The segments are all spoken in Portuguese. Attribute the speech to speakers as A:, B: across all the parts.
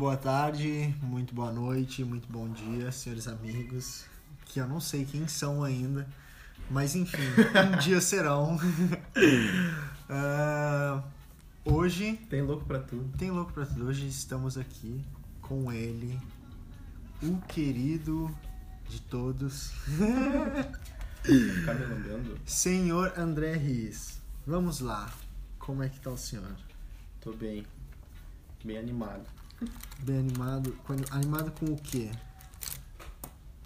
A: boa tarde, muito boa noite, muito bom dia, senhores amigos, que eu não sei quem são ainda, mas enfim, um dia serão. uh, hoje.
B: Tem louco pra tudo.
A: Tem louco pra tudo. Hoje estamos aqui com ele, o querido de todos. Senhor André Riz. Vamos lá. Como é que tá o senhor?
B: Tô bem. Bem animado.
A: Bem animado. Animado com o quê?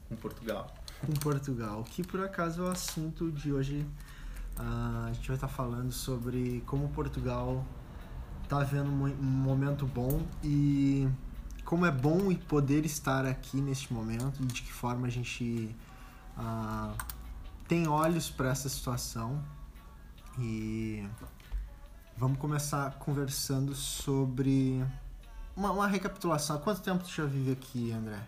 B: Com Portugal.
A: Com Portugal. Que por acaso é o assunto de hoje. Uh, a gente vai estar tá falando sobre como Portugal tá vendo um momento bom e como é bom poder estar aqui neste momento e de que forma a gente uh, tem olhos para essa situação. E vamos começar conversando sobre uma, uma recapitulação. Há quanto tempo tu já vive aqui, André?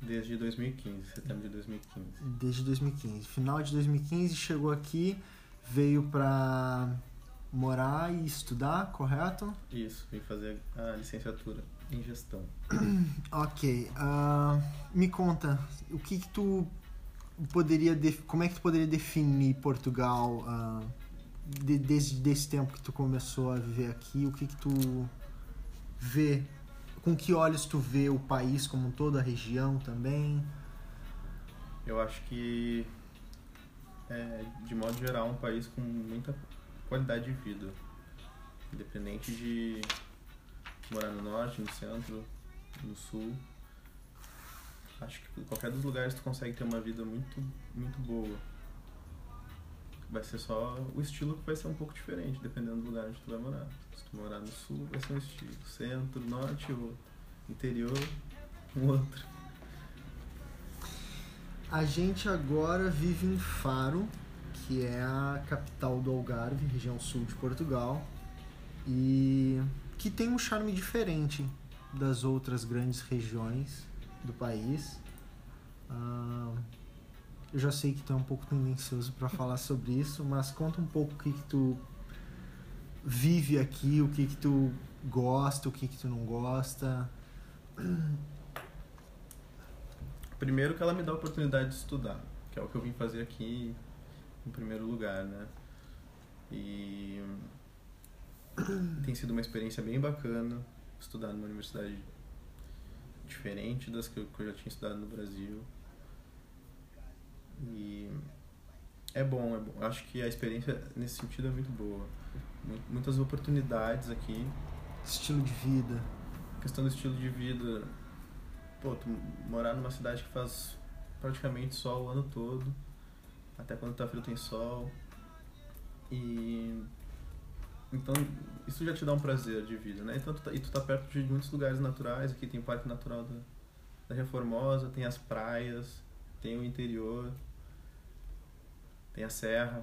B: Desde 2015, setembro de 2015.
A: Desde 2015. Final de 2015 chegou aqui, veio para morar e estudar, correto?
B: Isso, vim fazer a licenciatura em gestão.
A: ok. Uh, me conta, o que, que tu poderia como é que tu poderia definir Portugal uh, de, desde desse tempo que tu começou a viver aqui o que que tu vê com que olhos tu vê o país como toda a região também?
B: Eu acho que é, de modo geral um país com muita qualidade de vida. Independente de morar no norte no centro no sul. Acho que qualquer dos lugares tu consegue ter uma vida muito, muito boa. Vai ser só o estilo que vai ser um pouco diferente, dependendo do lugar onde tu vai morar. Se tu morar no sul, vai ser um estilo. Centro, norte, ou interior, um outro.
A: A gente agora vive em Faro, que é a capital do Algarve, região sul de Portugal, e que tem um charme diferente das outras grandes regiões do país. Uh, eu já sei que tu é um pouco tendencioso para falar sobre isso, mas conta um pouco o que, que tu vive aqui, o que, que tu gosta, o que, que tu não gosta.
B: Primeiro que ela me dá a oportunidade de estudar, que é o que eu vim fazer aqui em primeiro lugar, né? E tem sido uma experiência bem bacana estudar numa universidade diferente das que eu, que eu já tinha estudado no Brasil. E é bom, é bom. Acho que a experiência nesse sentido é muito boa. Muitas oportunidades aqui.
A: Estilo de vida.
B: A questão do estilo de vida. Pô, tu morar numa cidade que faz praticamente sol o ano todo. Até quando tá frio tem sol. E então, isso já te dá um prazer de vida, né? Então, tu tá, e tu tá perto de muitos lugares naturais. Aqui tem o Parque Natural da, da Reformosa, tem as praias, tem o interior, tem a serra.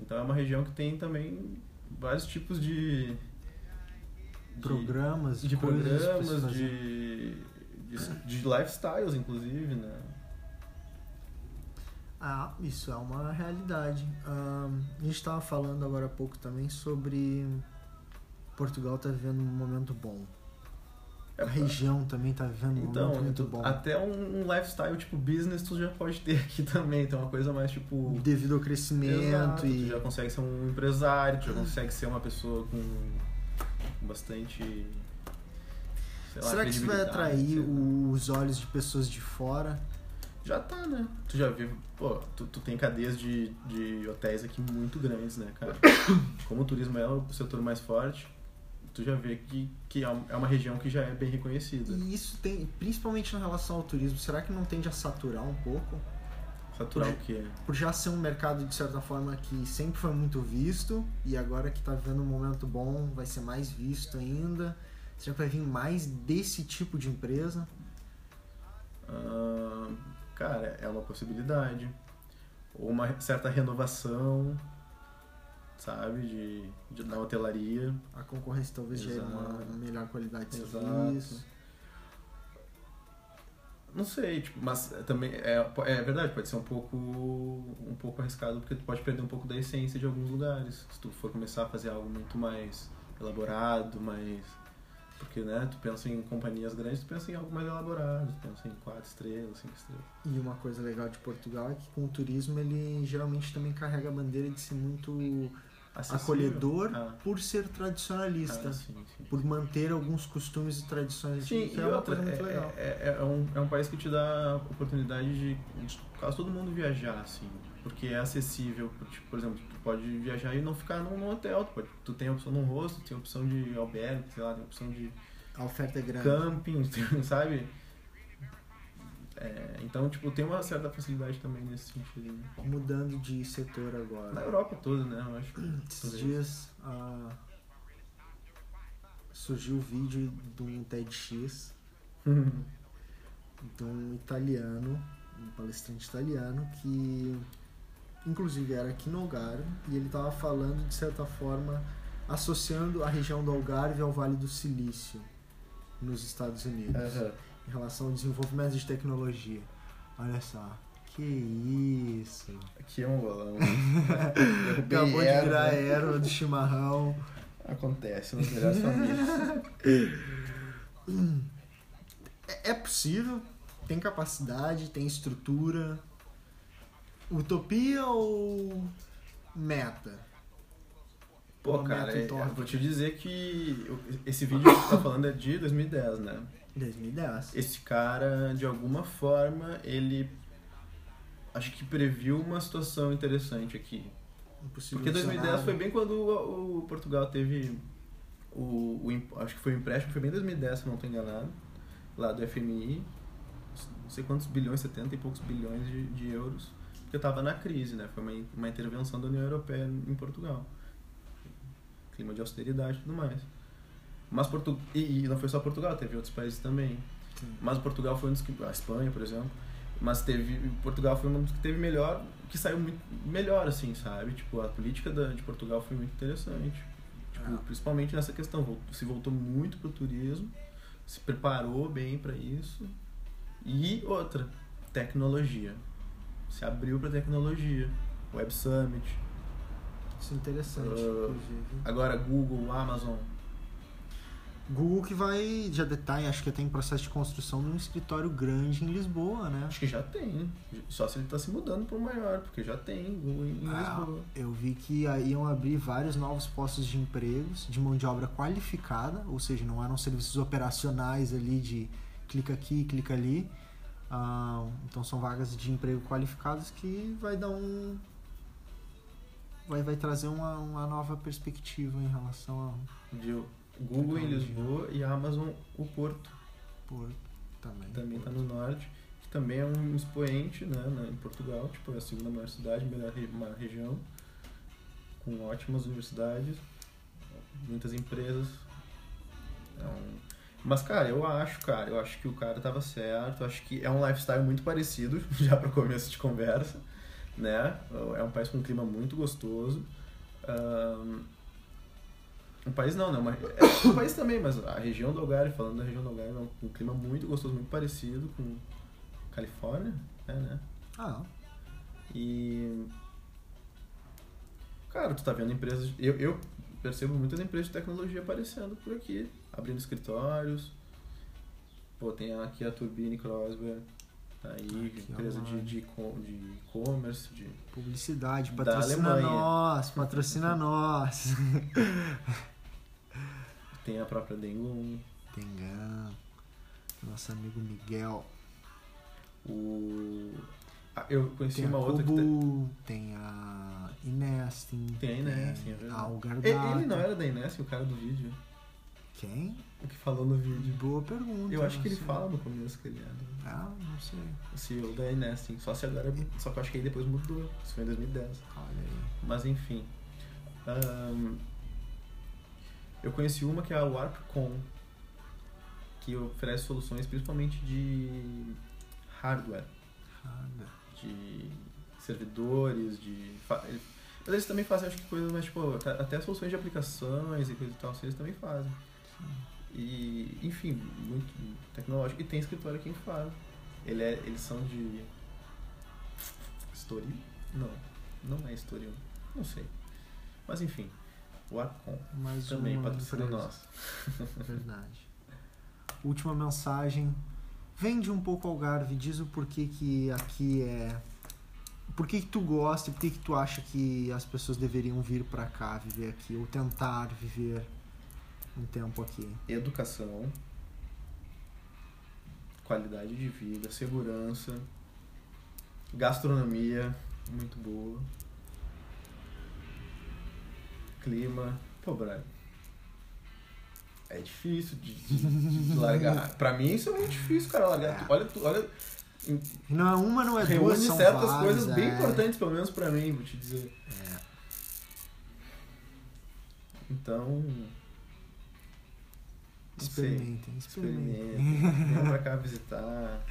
B: Então, é uma região que tem também vários tipos de...
A: de programas,
B: de programas, de, de, de lifestyles, inclusive, né?
A: Ah, isso é uma realidade. Um, a gente estava falando agora há pouco também sobre Portugal tá vivendo um momento bom. A região também tá vivendo um
B: então,
A: momento muito bom.
B: Até um, lifestyle tipo business tu já pode ter aqui também. Então, é uma coisa mais tipo.
A: Devido ao crescimento
B: Exato,
A: e.
B: Tu já consegue ser um empresário, tu já consegue ser uma pessoa com bastante.
A: Será lá, que isso vai atrair os olhos de pessoas de fora?
B: Já tá, né? Tu já viu, pô, tu, tu tem cadeias de, de hotéis aqui muito grandes, né, cara? Como o turismo é o setor mais forte, tu já vê que, que é, é uma região que já é bem reconhecida.
A: E isso tem, principalmente na relação ao turismo, será que não tende a saturar um pouco?
B: Saturar por, o quê?
A: Por já ser um mercado, de certa forma, que sempre foi muito visto e agora que tá vendo um momento bom, vai ser mais visto ainda. Será que vai vir mais desse tipo de empresa?
B: Cara, é uma possibilidade. Ou uma certa renovação, sabe, de, de na hotelaria.
A: A concorrência talvez gere uma melhor qualidade de Exato. serviço.
B: Não sei, tipo, mas também é, é verdade, pode ser um pouco um pouco arriscado porque tu pode perder um pouco da essência de alguns lugares. Se tu for começar a fazer algo muito mais elaborado, mais porque né, tu pensa em companhias grandes, tu pensa em algo mais elaborado, tu pensa em quatro estrelas, cinco estrelas.
A: E uma coisa legal de Portugal é que com o turismo ele geralmente também carrega a bandeira de ser muito
B: Acessível.
A: acolhedor
B: Ah,
A: por ser tradicionalista.
B: ah, sim, sim.
A: Por manter alguns costumes e tradições
B: Sim,
A: que
B: e
A: é uma
B: outra,
A: coisa muito
B: é,
A: legal.
B: é, é, um, é um país que te dá oportunidade de, de quase todo mundo viajar, assim, porque é acessível. Tipo, por exemplo, tu pode viajar e não ficar num, num hotel, tu, pode, tu tem a opção num rosto, tem a opção de albergue, sei lá, tem a opção de
A: A oferta é grande.
B: camping, sabe? É, então, tipo, tem uma certa facilidade também nesse sentido. né?
A: Mudando de setor
B: Na
A: agora.
B: Europa toda, né? Eu acho.
A: Esses dias ah, surgiu o vídeo de um TEDx de um italiano, um palestrante italiano que inclusive era aqui no Algarve e ele estava falando de certa forma associando a região do Algarve ao Vale do Silício nos Estados Unidos
B: Aham.
A: Em relação ao desenvolvimento de tecnologia. Olha só, que isso!
B: Aqui é um bolão.
A: Acabou de
B: erva.
A: virar erva do chimarrão.
B: Acontece nas melhores famílias.
A: É é possível, tem capacidade, tem estrutura. Utopia ou meta?
B: Pô, cara,
A: meta
B: é-
A: utópica.
B: vou te dizer que eu- esse vídeo que tu tá falando é de 2010, né?
A: 2010.
B: Esse cara, de alguma forma, ele acho que previu uma situação interessante aqui.
A: Impossível
B: Porque 2010
A: cenário.
B: foi bem quando o, o Portugal teve o, o acho que foi o empréstimo, foi bem em 2010, se não estou enganado, lá do FMI, não sei quantos bilhões, 70 e poucos bilhões de, de euros, porque estava na crise, né? Foi uma, uma intervenção da União Europeia em Portugal. Clima de austeridade e tudo mais. Mas Portu e, não foi só Portugal, teve outros países também.
A: Sim.
B: Mas Portugal foi um dos que. A Espanha, por exemplo. Mas teve. Portugal foi um dos que teve melhor. Que saiu muito melhor, assim, sabe? Tipo, a política da, de Portugal foi muito interessante. Tipo,
A: Ah.
B: principalmente nessa questão. Se voltou muito pro turismo, se preparou bem para isso. E outra, tecnologia. Se abriu pra tecnologia. Web Summit.
A: Isso é interessante, inclusive.
B: Agora Google, Amazon.
A: Google que vai, já detalhe, acho que tem processo de construção de um escritório grande em Lisboa, né?
B: Acho que já tem. Só se ele tá se mudando pro maior, porque já tem Google em
A: Ah,
B: Lisboa.
A: eu vi que aí iam abrir vários novos postos de empregos de mão de obra qualificada, ou seja, não eram serviços operacionais ali de clica aqui, clica ali. Ah, então são vagas de emprego qualificadas que vai dar um. Vai, vai trazer uma, uma nova perspectiva em relação
B: de Google em. Lisboa e Amazon o Porto,
A: Porto também.
B: também está no norte, que também é um expoente né, na- em Portugal, tipo, é a segunda maior cidade, melhor região, com ótimas universidades, muitas empresas. Um- Mas, cara, eu acho, cara, eu acho que o cara tava certo, eu acho que é um lifestyle muito parecido, já para começo de conversa, né? É um país com um clima muito gostoso. Ahn, um país não, né? Uma, é um país também, mas a região do Algarve, falando da região do Algarve, é um, um clima muito gostoso, muito parecido com Califórnia, é, né?
A: Ah,
B: E. Cara, tu tá vendo empresas. Eu, eu percebo muitas empresas de tecnologia aparecendo por aqui, abrindo escritórios. Pô, tem aqui a Turbine Crosby, tá aí,
A: Aqui,
B: empresa de de de e-commerce, de.
A: publicidade,
B: Da
A: patrocina nós, patrocina nós.
B: Tem a própria Dengon,
A: Tengan, nosso amigo Miguel.
B: o. ah, eu conheci
A: Tem
B: uma outra que. tá-
A: Kubu, tem a Inesting,
B: Tem a Inesting, é
A: tem
B: verdade.
A: a
B: Ele, não era da Inés, o cara do vídeo?
A: Quem?
B: O que falou no vídeo.
A: Boa pergunta.
B: Eu acho que ele
A: sei.
B: fala no começo que ele era.
A: Ah, não sei.
B: O CEO da Inesting. Só se agora. Só que eu acho que aí depois mudou. Isso foi em 2010.
A: Olha aí.
B: Mas enfim. Ahn, eu conheci uma que é a Warpcom, que oferece soluções principalmente de hardware,
A: Nada.
B: de servidores, de. Mas eles também fazem, acho que coisas mais tipo. até- soluções de aplicações e coisa e tal, eles também fazem. E, enfim, muito tecnológico. E tem escritório aqui em Faro. Ele é, eles são de. Estoril? Não, não é Estoril. Não sei. Mas enfim, o Arcon
A: Mais
B: também
A: uma
B: patrocina
A: empresa.
B: nós.
A: Verdade. última mensagem. Vende um pouco Algarve, diz o porquê que aqui é. Por que, que tu gosta e por que, que tu acha que as pessoas deveriam vir pra cá viver aqui, ou tentar viver um tempo aqui?
B: Educação, qualidade de vida, segurança, gastronomia muito boa, clima. Pô, Brian. É difícil de, de- de largar. pra mim isso é muito difícil, cara, largar. Olha, tu- olha,
A: não é uma, não é duas,
B: reúne certas
A: várias,
B: coisas bem
A: é.
B: importantes, pelo menos pra mim, vou te dizer.
A: É.
B: Então.
A: Experimentem, experimentem.
B: Venham pra cá visitar.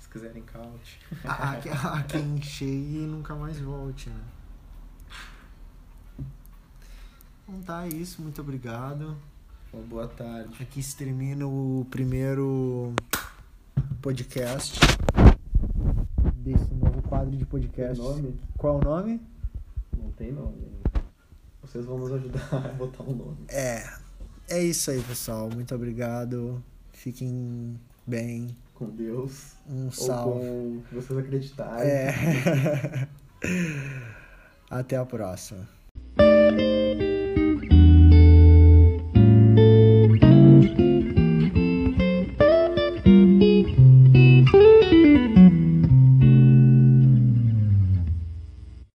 B: Se quiserem couch.
A: Há, há quem chegue e nunca mais volte, né? Então tá, é isso. Muito obrigado.
B: Uma boa tarde.
A: Aqui se termina o primeiro podcast desse novo quadro de podcast. Qual é o nome?
B: Não tem nome. Vocês vão nos ajudar a botar um nome.
A: É. É isso aí, pessoal. Muito obrigado. Fiquem bem.
B: Com Deus.
A: Um
B: Ou
A: salve.
B: com o que vocês acreditarem.
A: É. Até a próxima.